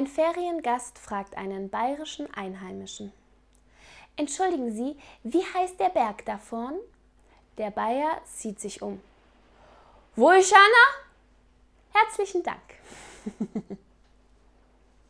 Ein Feriengast fragt einen bayerischen Einheimischen. Entschuldigen Sie, wie heißt der Berg da vorn? Der Bayer sieht sich um. Wo ist Anna? Herzlichen Dank.